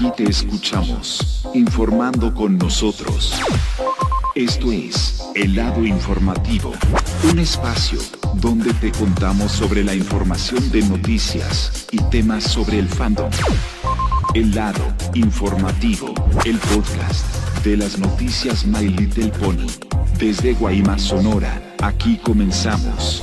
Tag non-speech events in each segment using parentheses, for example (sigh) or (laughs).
Aquí te escuchamos, informando con nosotros. Esto es El lado informativo, un espacio donde te contamos sobre la información de noticias y temas sobre el fandom. El lado informativo, el podcast de las noticias My Little Pony. Desde Guaymas, Sonora, aquí comenzamos.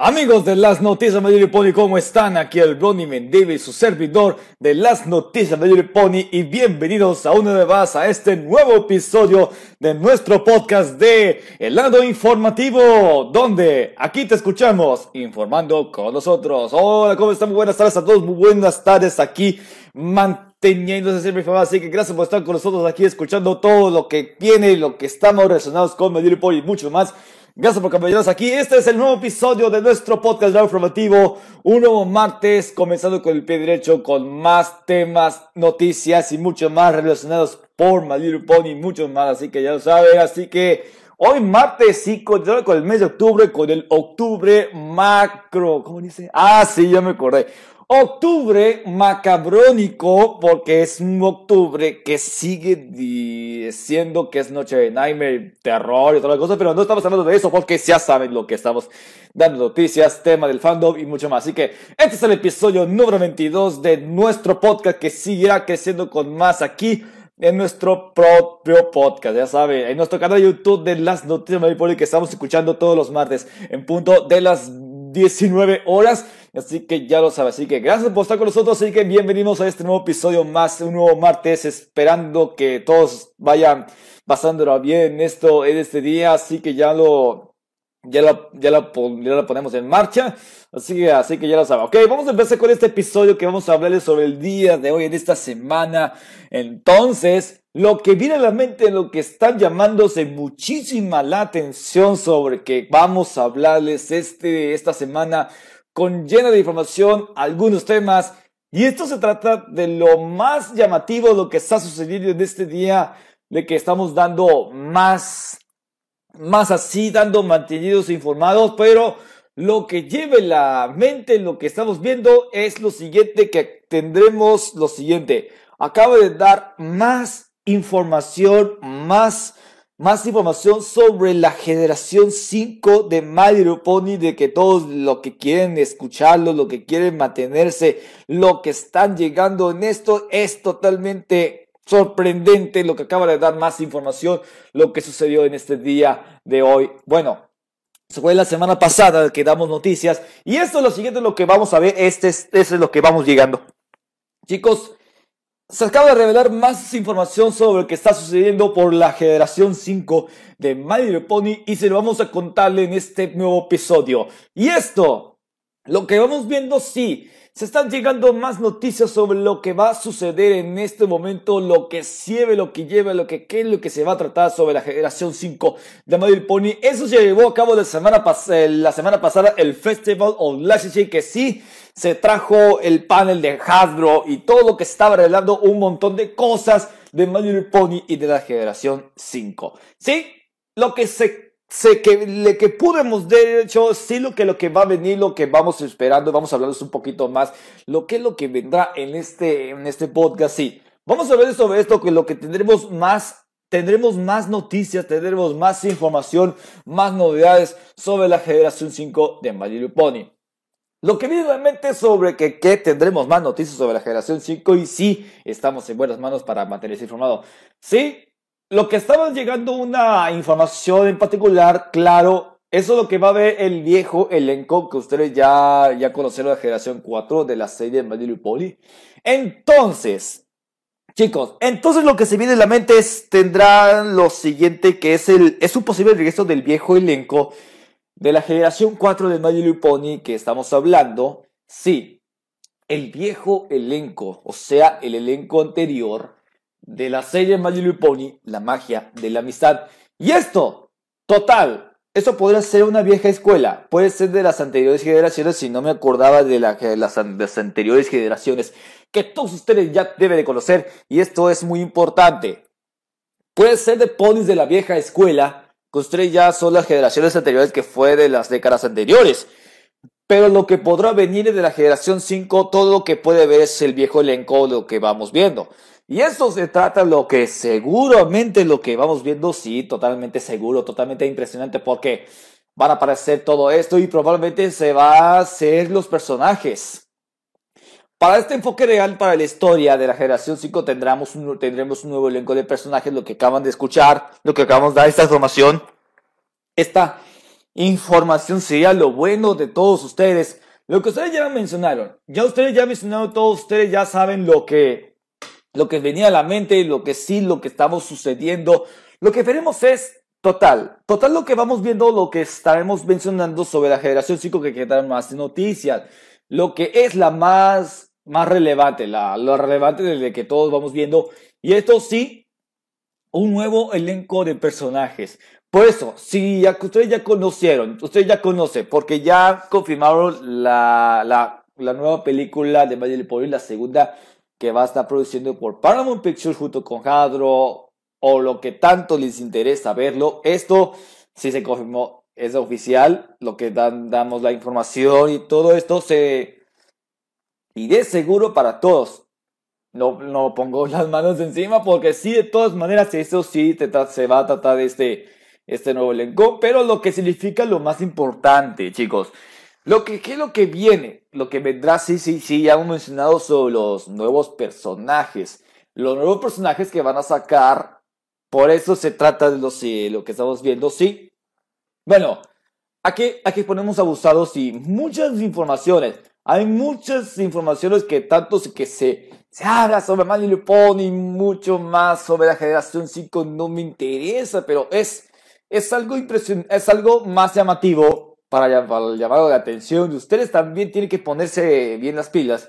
Amigos de las noticias Mayor Pony, ¿cómo están? Aquí el Ronnie Mendive, su servidor de las noticias Mayor Pony y bienvenidos a una vez más a este nuevo episodio de nuestro podcast de El lado informativo, donde aquí te escuchamos informando con nosotros. Hola, ¿cómo están? Muy buenas tardes a todos, muy buenas tardes aquí manteniéndose siempre informado. Así que gracias por estar con nosotros aquí escuchando todo lo que viene, lo que estamos relacionados con Mayor y mucho más. Gracias por acompañarnos aquí. Este es el nuevo episodio de nuestro podcast de informativo. Un nuevo martes, comenzando con el pie derecho, con más temas, noticias y mucho más relacionados por My Little Pony, mucho más. Así que ya lo saben. Así que hoy martes, sí, con, con el mes de octubre, con el octubre macro. ¿Cómo dice? Ah, sí, ya me acordé. Octubre macabrónico, porque es un octubre que sigue diciendo que es noche de nightmare, terror y todas las cosas, pero no estamos hablando de eso porque ya saben lo que estamos dando noticias, tema del fandom y mucho más. Así que este es el episodio número 22 de nuestro podcast que seguirá creciendo con más aquí en nuestro propio podcast, ya saben, en nuestro canal de YouTube de las noticias Maripoli que estamos escuchando todos los martes en punto de las 19 horas. Así que ya lo sabes. Así que gracias por estar con nosotros. Así que bienvenidos a este nuevo episodio más, un nuevo martes. Esperando que todos vayan pasándolo bien en esto, en este día. Así que ya lo, ya la, ya la ponemos en marcha. Así que, así que ya lo saben. Ok, vamos a empezar con este episodio que vamos a hablarles sobre el día de hoy, en esta semana. Entonces, lo que viene a la mente, lo que están llamándose muchísima la atención sobre que vamos a hablarles este, esta semana con llena de información, algunos temas. Y esto se trata de lo más llamativo, lo que está sucediendo en este día, de que estamos dando más, más así, dando mantenidos informados, pero lo que lleve la mente, lo que estamos viendo es lo siguiente, que tendremos lo siguiente. Acabo de dar más información, más más información sobre la generación 5 de My Little Pony, de que todos lo que quieren escucharlo, lo que quieren mantenerse, lo que están llegando en esto es totalmente sorprendente lo que acaba de dar más información, lo que sucedió en este día de hoy. Bueno, fue la semana pasada que damos noticias y esto es lo siguiente lo que vamos a ver, este es, este es lo que vamos llegando. Chicos, se acaba de revelar más información sobre lo que está sucediendo por la generación 5 de My Little Pony y se lo vamos a contarle en este nuevo episodio. Y esto, lo que vamos viendo, sí, se están llegando más noticias sobre lo que va a suceder en este momento, lo que sirve, lo que lleva, lo que qué es lo que se va a tratar sobre la generación 5 de Little Pony. Eso se llevó a cabo la semana, eh, pasada el Festival of Lassie que sí se trajo el panel de Hasbro y todo lo que estaba revelando un montón de cosas de Little Pony y de la generación 5. Sí, lo que se, se que, le que pudimos de hecho, sí lo que lo que va a venir, lo que vamos esperando, vamos a hablarles un poquito más, lo que lo que vendrá en este, en este podcast, sí. Vamos a hablar sobre esto, que lo que tendremos más tendremos más noticias, tendremos más información, más novedades sobre la generación 5 de My Little Pony. Lo que viene mente sobre que, que, tendremos más noticias sobre la generación 5 y sí, estamos en buenas manos para mantenerse informado. Sí, lo que estaba llegando una información en particular, claro, eso es lo que va a ver el viejo elenco que ustedes ya, ya conocieron de generación 4 de la serie de y Poli. Entonces, chicos, entonces lo que se viene en la mente es, tendrá lo siguiente que es el, es un posible regreso del viejo elenco de la generación 4 de My Little Pony que estamos hablando, sí, el viejo elenco, o sea, el elenco anterior de la serie My Little Pony, la magia de la amistad. Y esto, total, eso podría ser una vieja escuela, puede ser de las anteriores generaciones, si no me acordaba de, la, de, las, anteriores generaciones, que todos ustedes ya deben de conocer, y esto es muy importante. Puede ser de ponis de la vieja escuela, ustedes ya son las generaciones anteriores que fue de las décadas anteriores. pero lo que podrá venir de la generación 5, todo lo que puede ver es el viejo elenco, lo que vamos viendo. Y esto se trata lo que seguramente lo que vamos viendo, sí, totalmente seguro, totalmente impresionante, porque van a aparecer todo esto y probablemente se va a hacer los personajes. Para este enfoque real para la historia de la generación 5 tendremos un, tendremos un nuevo elenco de personajes, lo que acaban de escuchar, lo que acabamos de dar, esta información. Esta información sería lo bueno de todos ustedes. Lo que ustedes ya mencionaron, ya ustedes ya mencionaron, todos ustedes ya saben lo que lo que venía a la mente, lo que sí, lo que estamos sucediendo. Lo que veremos es total, total lo que vamos viendo, lo que estaremos mencionando sobre la generación 5 que quedan más noticias, lo que es la más, más relevante, la, lo relevante desde que todos vamos viendo. Y esto sí, un nuevo elenco de personajes. Por eso, si ya, ustedes ya conocieron, ustedes ya conocen, porque ya confirmaron la, la, la nueva película de del la segunda que va a estar produciendo por Paramount Pictures junto con Hadro o lo que tanto les interesa verlo. Esto sí se confirmó, es oficial, lo que dan, damos la información y todo esto se... Y de seguro para todos. No, no pongo (laughs) las manos encima porque sí, de todas maneras, eso sí se va a tratar de este, este nuevo elenco. Pero lo que significa lo más importante, chicos. Lo que, ¿Qué es lo que viene? Lo que vendrá, sí, sí, sí, ya hemos mencionado sobre los nuevos personajes. Los nuevos personajes que van a sacar, por eso se trata de los, lo que estamos viendo, sí. Bueno, aquí, aquí ponemos abusados y muchas informaciones. Hay muchas informaciones que tanto que se, se habla sobre Manny y mucho más sobre la generación 5 no me interesa, pero es, es algo impresionante, es algo más llamativo para, el llamado de atención. Y ustedes también tienen que ponerse bien las pilas.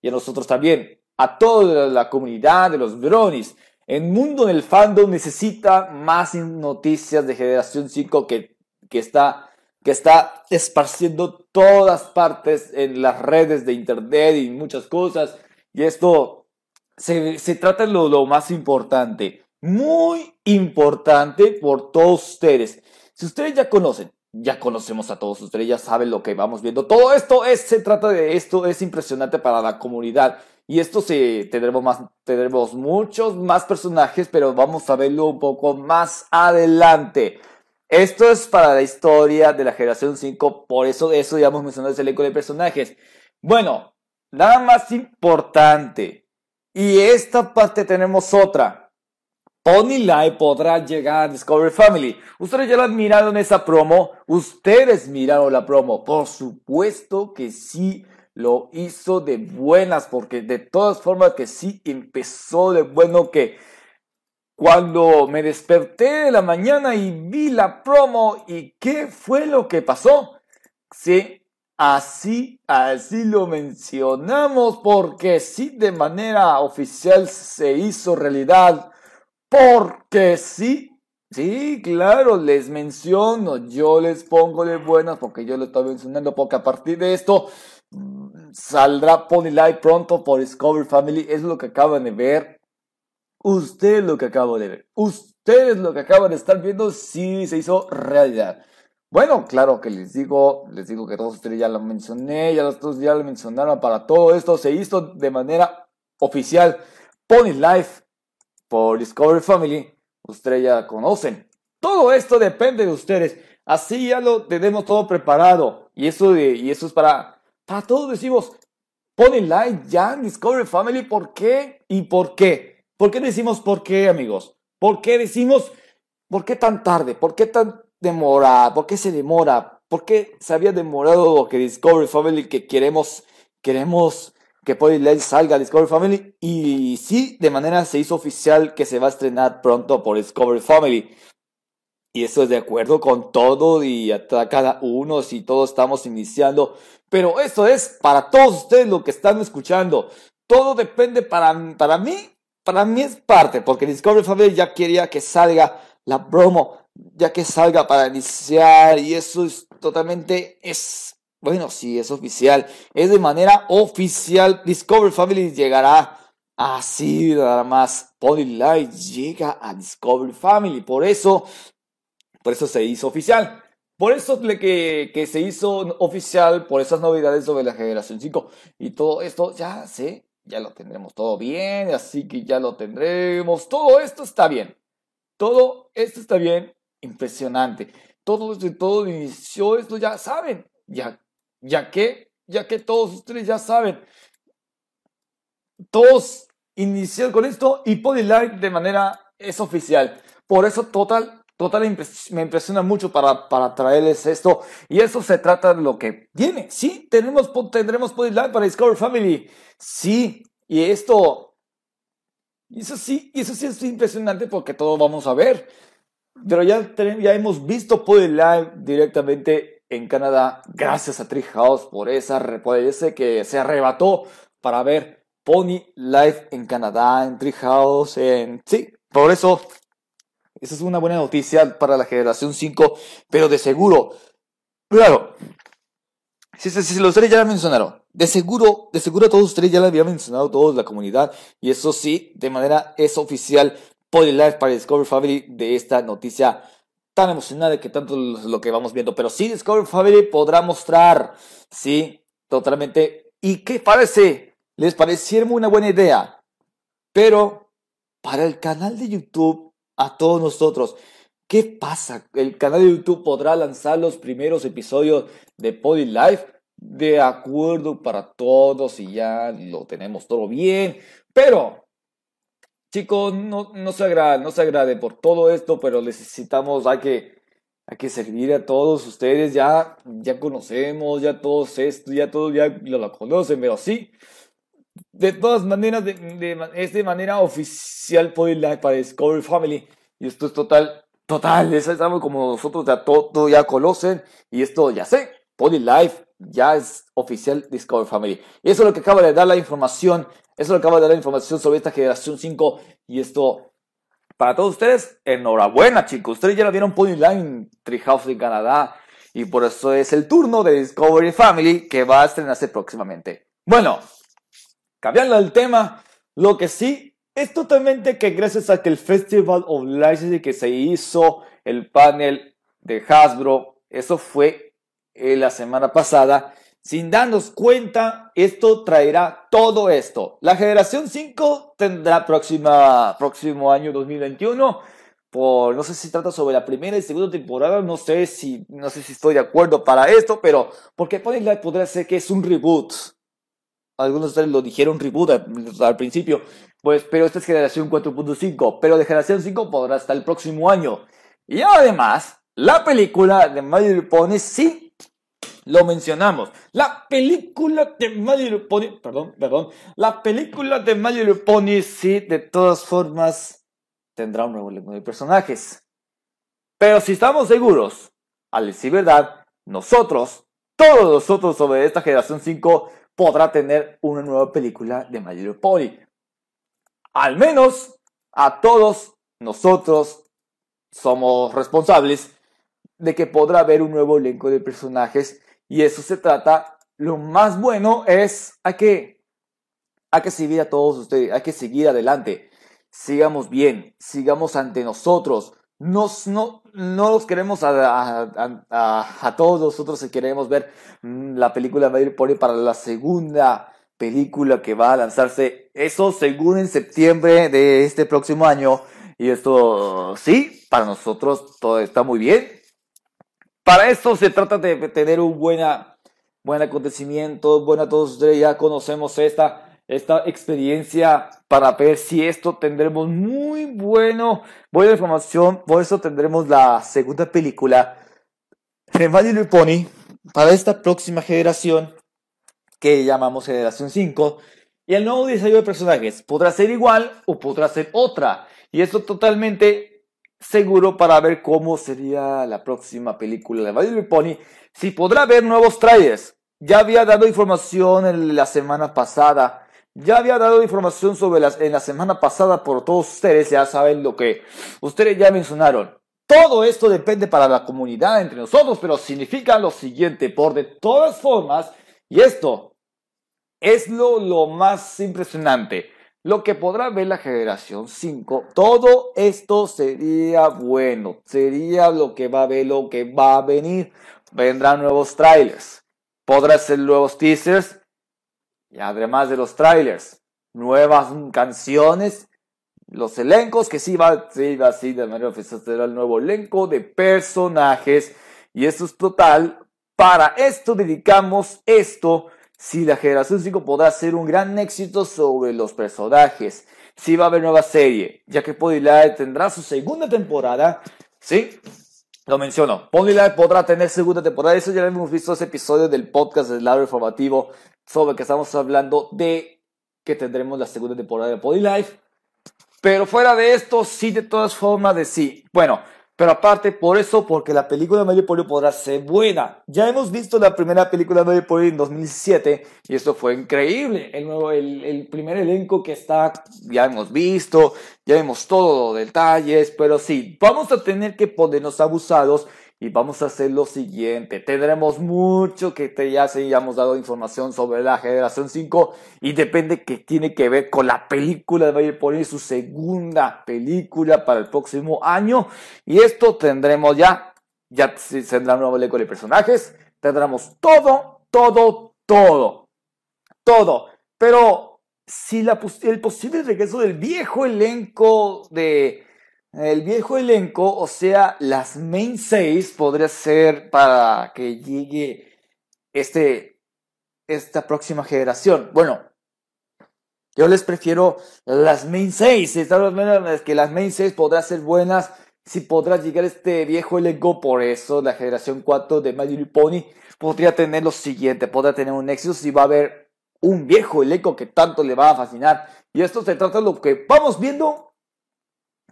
Y a nosotros también. A toda la comunidad de los bronies. El mundo del fandom necesita más noticias de Generación 5 que, que, está, que está esparciendo todas partes en las redes de internet y muchas cosas. Y esto se, se trata de lo, lo más importante. Muy importante por todos ustedes. Si ustedes ya conocen ya conocemos a todos ustedes, ya saben lo que vamos viendo. Todo esto es, se trata de esto, es impresionante para la comunidad. Y esto sí, tendremos más, tendremos muchos más personajes, pero vamos a verlo un poco más adelante. Esto es para la historia de la generación 5, por eso eso ya hemos mencionado ese elenco de personajes. Bueno, nada más importante. Y esta parte tenemos otra. Pony Live podrá llegar a Discovery Family. Ustedes ya la miraron esa promo. Ustedes miraron la promo. Por supuesto que sí lo hizo de buenas, porque de todas formas que sí empezó de bueno que cuando me desperté de la mañana y vi la promo y qué fue lo que pasó. Sí, así, así lo mencionamos porque sí de manera oficial se hizo realidad porque sí, sí, claro, les menciono, yo les pongo de buenas porque yo lo estoy mencionando porque a partir de esto mm, saldrá Pony Live pronto por Discovery Family, es lo que acaban de ver. Ustedes lo que acaban de ver. Ustedes lo que acaban de estar viendo sí se hizo realidad. Bueno, claro que les digo, les digo que todos ustedes ya lo mencioné, ya los ya lo mencionaron para todo esto, se hizo de manera oficial. Pony Life por Discovery Family, ustedes ya conocen. Todo esto depende de ustedes. Así ya lo tenemos todo preparado. Y eso, y eso es para, para todos decimos, ponen like ya en Discovery Family. ¿Por qué? ¿Y por qué? ¿Por qué decimos por qué, amigos? ¿Por qué decimos, por qué tan tarde? ¿Por qué tan demora? ¿Por qué se demora? ¿Por qué se había demorado que Discovery Family que queremos, queremos que Polly salga a Discovery Family y sí, de manera se hizo oficial que se va a estrenar pronto por Discovery Family. Y eso es de acuerdo con todo y a cada uno si todos estamos iniciando. Pero eso es para todos ustedes lo que están escuchando. Todo depende para, para mí, para mí es parte, porque Discovery Family ya quería que salga la promo, ya que salga para iniciar y eso es totalmente, es bueno, sí, es oficial. Es de manera oficial. Discovery Family llegará así nada más. Pony Light llega a Discovery Family. Por eso, por eso se hizo oficial. Por eso que, que se hizo oficial, por esas novedades sobre la generación 5 y todo esto, ya sé, ya lo tendremos todo bien, así que ya lo tendremos, todo esto está bien, todo esto está bien, impresionante, todo esto, todo inició esto, ya saben, ya, ya que, ya que todos ustedes ya saben, todos iniciaron con esto y Live de manera es oficial, por eso total Total me impresiona mucho para, para traerles esto. Y eso se trata de lo que viene. Sí, tenemos, tendremos Live para Discover Family. Sí, y esto, eso sí, eso sí es impresionante porque todo vamos a ver. Pero ya, ya hemos visto Live directamente en Canadá gracias a Treehouse por esa por ese que se arrebató para ver Pony Live en Canadá, en Treehouse, en sí, por eso esa es una buena noticia para la generación 5, pero de seguro, claro, si, si, si los tres ya la mencionaron, de seguro, de seguro todos ustedes ya la habían mencionado, todos la comunidad, y eso sí, de manera es oficial, Live para Discover Family de esta noticia tan emocionante que tanto lo que vamos viendo. Pero sí, Discover Family podrá mostrar, sí, totalmente. ¿Y qué parece? ¿Les parecieron una buena idea? Pero para el canal de YouTube a todos nosotros. ¿Qué pasa? ¿El canal de YouTube podrá lanzar los primeros episodios de Pody Life? De acuerdo para todos y ya lo tenemos todo bien. Pero, chicos, no, no se agrade, no se agrade por todo esto, pero necesitamos, hay que, hay que servir a todos ustedes. Ya, ya conocemos, ya todos esto, ya todos ya lo, conocen, pero sí, de todas maneras, de, es de manera oficial Live para Discovery Family. Y esto es total, total, es algo como nosotros ya todo, ya conocen. Y esto ya sé, Live ya es oficial Discovery Family. Y eso es lo que acaba de dar la información. Eso es lo que acaba de dar la información sobre esta generación 5. Y esto, para todos ustedes, enhorabuena chicos. Ustedes ya lo vieron Live en Treehouse en Canadá. Y por eso es el turno de Discovery Family que va a estrenarse próximamente. Bueno, Cambiando el tema, lo que sí es totalmente que gracias a que el Festival of Licensing que se hizo, el panel de Hasbro, eso fue eh, la semana pasada, sin darnos cuenta, esto traerá todo esto. La generación 5 tendrá próxima, próximo año 2021. Por, no sé si trata sobre la primera y segunda temporada, no sé si, no sé si estoy de acuerdo para esto, pero porque Light podría ser que es un reboot algunos de ustedes lo dijeron reboot al, principio, pues, pero esta es generación 4.5, pero de generación 5 podrá hasta el próximo año. Y además, la película de Mario Pony sí lo mencionamos. La película de Mario Pony, perdón, perdón, la película de Mario Pony sí, de todas formas, tendrá un nuevo elenco de personajes. Pero si estamos seguros, al decir verdad, nosotros, todos nosotros sobre esta generación 5, podrá tener una nueva película de Little Pony. Al menos a todos nosotros somos responsables de que podrá haber un nuevo elenco de personajes y eso se trata. Lo más bueno es a que hay que seguir a todos ustedes, hay que seguir adelante. Sigamos bien, sigamos ante nosotros, nos, no, no los queremos a, todos nosotros si queremos ver mm, la película de Pony para la segunda película que va a lanzarse, eso según en septiembre de este próximo año. Y esto, sí, para nosotros todo está muy bien. Para esto se trata de tener un buena, buen acontecimiento, bueno, todos ustedes ya conocemos esta esta experiencia para ver si esto tendremos muy bueno, buena información. Por eso tendremos la segunda película de My Pony para esta próxima generación que llamamos Generación 5. Y el nuevo diseño de personajes podrá ser igual o podrá ser otra. Y esto totalmente seguro para ver cómo sería la próxima película de My Pony. Si podrá haber nuevos trailers. Ya había dado información en la semana pasada ya había dado información sobre las en la semana pasada por todos ustedes, ya saben lo que ustedes ya mencionaron. Todo esto depende para la comunidad entre nosotros, pero significa lo siguiente, por de todas formas, y esto es lo, lo más impresionante. Lo que podrá ver la generación 5, todo esto sería bueno, sería lo que va a ver, lo que va a venir. Vendrán nuevos trailers, podrá ser nuevos teasers y además de los trailers, nuevas canciones, los elencos, que sí va, sí va así de manera oficial, será el nuevo elenco de personajes y eso es total. Para esto dedicamos esto si la generación 5 podrá ser un gran éxito sobre los personajes, si va a haber nueva serie, ya que Live tendrá su segunda temporada, ¿sí? Lo menciono, Live podrá tener segunda temporada, eso ya lo hemos visto ese episodio del podcast del lado informativo sobre que estamos hablando de que tendremos la segunda temporada de Life. Pero fuera de esto, sí, de todas formas, de sí. Bueno, pero aparte, por eso, porque la película de Mario Polio podrá ser buena. Ya hemos visto la primera película de Mario Polio en 2007 y esto fue increíble. El, nuevo, el, el primer elenco que está, ya hemos visto, ya vemos todo, detalles, pero sí, vamos a tener que ponernos abusados y vamos a hacer lo siguiente. Tendremos mucho que te ya se hayamos dado información sobre la generación 5 y depende que tiene que ver con la película de Bayer Pony, su segunda película para el próximo año. Y esto tendremos ya, ya tendrá un nuevo elenco de personajes, tendremos todo, todo, todo, todo. Pero si la, el posible regreso del viejo elenco de el viejo elenco, o sea, las main 6 podría ser para que llegue este, esta próxima generación. Bueno, yo les prefiero las main 6. Es que las main 6 podrán ser buenas si podrá llegar este viejo elenco. Por eso la generación 4 de My Pony podría tener lo siguiente, podría tener un éxito si va a haber un viejo elenco que tanto le va a fascinar. Y esto se trata de lo que vamos viendo.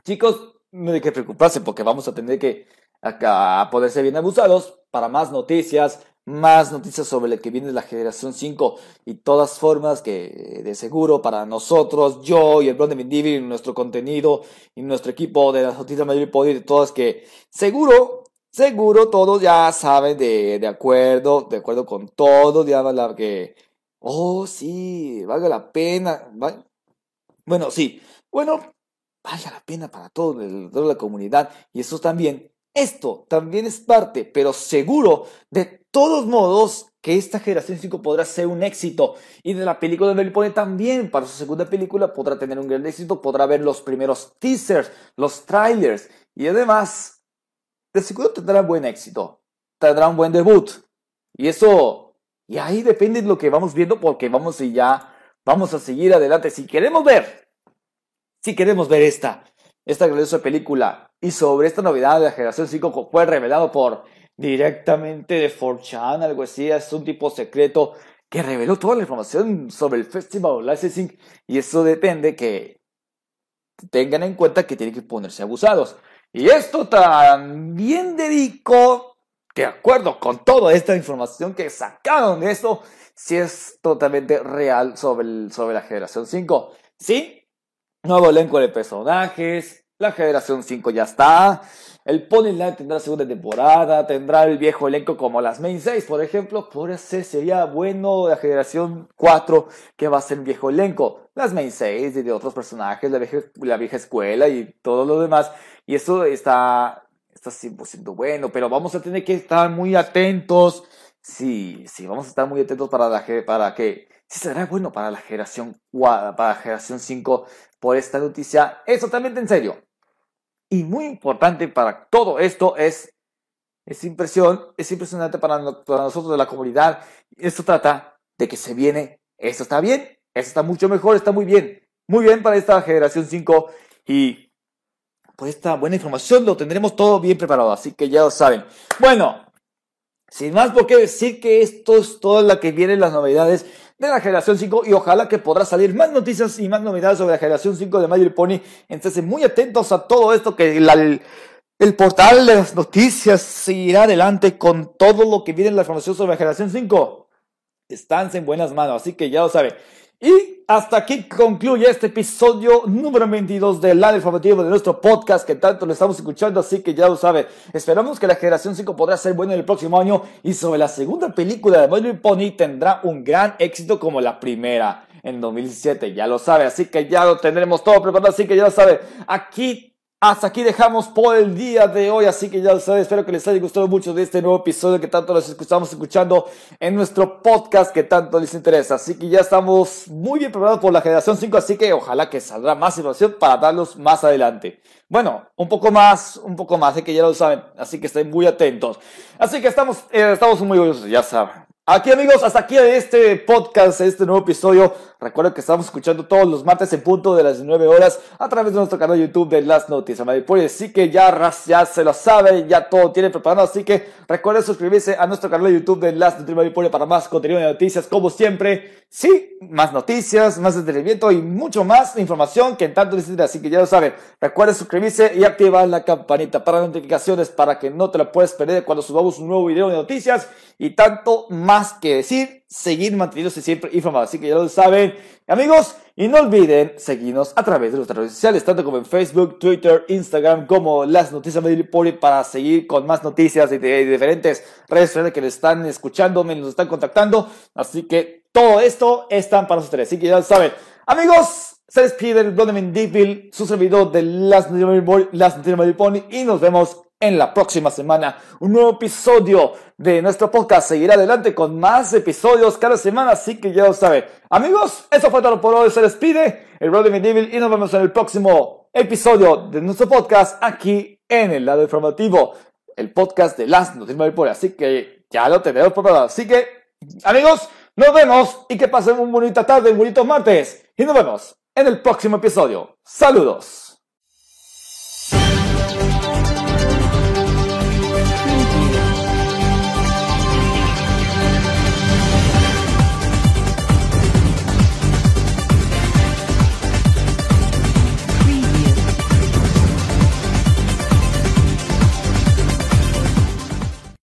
Chicos, no hay que preocuparse porque vamos a tener que acá, poder ser bien abusados para más noticias, más noticias sobre lo que viene la generación 5 y todas formas que de seguro para nosotros, yo y el Blond de nuestro contenido y nuestro equipo de las noticias mayor y de todas que seguro, seguro todos ya saben de, de acuerdo, de acuerdo con todo, ya la que, oh sí, valga la pena, bueno, sí, bueno, valga la pena para todo toda la comunidad. Y eso también, esto también es parte, pero seguro, de todos modos, que esta generación 5 podrá ser un éxito. Y de la película de Melipone también, para su segunda película, podrá tener un gran éxito, podrá ver los primeros teasers, los trailers. Y además, de seguro tendrá buen éxito. Tendrá un buen debut. Y eso, y ahí depende de lo que vamos viendo, porque vamos y ya, vamos a seguir adelante. Si queremos ver si queremos ver esta, esta grandiosa película y sobre esta novedad de la generación 5 fue revelado por directamente de 4chan, algo así, es un tipo secreto que reveló toda la información sobre el Festival Licensing y eso depende que tengan en cuenta que tienen que ponerse abusados. Y esto también dedico, de acuerdo con toda esta información que sacaron de esto, si es totalmente real sobre, sobre la generación 5. Sí, Nuevo elenco de personajes. La generación 5 ya está. El Pony Line tendrá segunda temporada. Tendrá el viejo elenco como las Main 6, por ejemplo. Por eso sería bueno la generación 4 que va a ser viejo elenco. Las Main 6 y de otros personajes, la vieja, la vieja escuela y todo lo demás. Y eso está, está siendo bueno. Pero vamos a tener que estar muy atentos. Sí, sí, vamos a estar muy atentos para, la, para que será bueno para la generación para la generación 5 por esta noticia es totalmente en serio. Y muy importante para todo esto es, es impresión, es impresionante para, nosotros de la comunidad. Esto trata de que se viene, esto está bien, esto está mucho mejor, está muy bien, muy bien para esta generación 5 y por esta buena información lo tendremos todo bien preparado, así que ya lo saben. Bueno, sin más por qué decir que esto es todo lo que vienen las novedades de la generación 5 y ojalá que podrá salir más noticias y más novedades sobre la generación 5 de Mario Pony. Entonces, muy atentos a todo esto que el portal de las noticias seguirá adelante con todo lo que viene en la información sobre la generación 5. Están en buenas manos, así que ya lo saben. Y hasta aquí concluye este episodio número 22 del lado informativo de nuestro podcast que tanto lo estamos escuchando, así que ya lo sabe. Esperamos que la generación 5 podrá ser buena en el próximo año y sobre la segunda película de My Pony tendrá un gran éxito como la primera. en 2017, ya lo sabe, así que ya lo tendremos todo preparado, así que ya lo sabe, aquí hasta aquí dejamos por el día de hoy, así que ya lo saben, espero que les haya gustado mucho de este nuevo episodio que tanto les estamos escuchando en nuestro podcast que tanto les interesa. Así que ya estamos muy bien preparados por la generación 5, así que ojalá que saldrá más información para darlos más adelante. Bueno, un poco más, un poco más, así que ya lo saben, así que estén muy atentos. Así que estamos, eh, estamos muy orgullosos, ya saben. Aquí amigos, hasta aquí este podcast, este nuevo episodio. Recuerden que estamos escuchando todos los martes en punto de las 9 horas a través de nuestro canal de YouTube de Las Noticias Maripolis. Así que ya, ya se lo sabe, ya todo tiene preparado. Así que recuerden suscribirse a nuestro canal de YouTube de Las Noticias Maripolis para más contenido de noticias como siempre. Sí, más noticias, más entretenimiento y mucho más información que en tanto necesita. Así que ya lo saben. Recuerden suscribirse y activar la campanita para notificaciones para que no te la puedas perder cuando subamos un nuevo video de noticias y tanto más que decir, seguir manteniéndose siempre informados. Así que ya lo saben, amigos, y no olviden seguirnos a través de nuestras redes sociales, tanto como en Facebook, Twitter, Instagram, como las noticias de Poli para seguir con más noticias de, diferentes redes sociales que les están escuchando, nos están contactando. Así que todo esto están para ustedes. Así que ya lo saben, amigos. Se despide el Blondeman su servidor de Las Noticias de Pony, y nos vemos en la próxima semana. Un nuevo episodio de nuestro podcast seguirá adelante con más episodios cada semana, así que ya lo saben. Amigos, eso fue todo por hoy. Se despide el Brody Medieval y nos vemos en el próximo episodio de nuestro podcast aquí en el lado informativo, el podcast de las noticias por Así que ya lo tenemos preparado. Así que, amigos, nos vemos y que pasen un bonita tarde, un bonito martes. Y nos vemos en el próximo episodio. Saludos.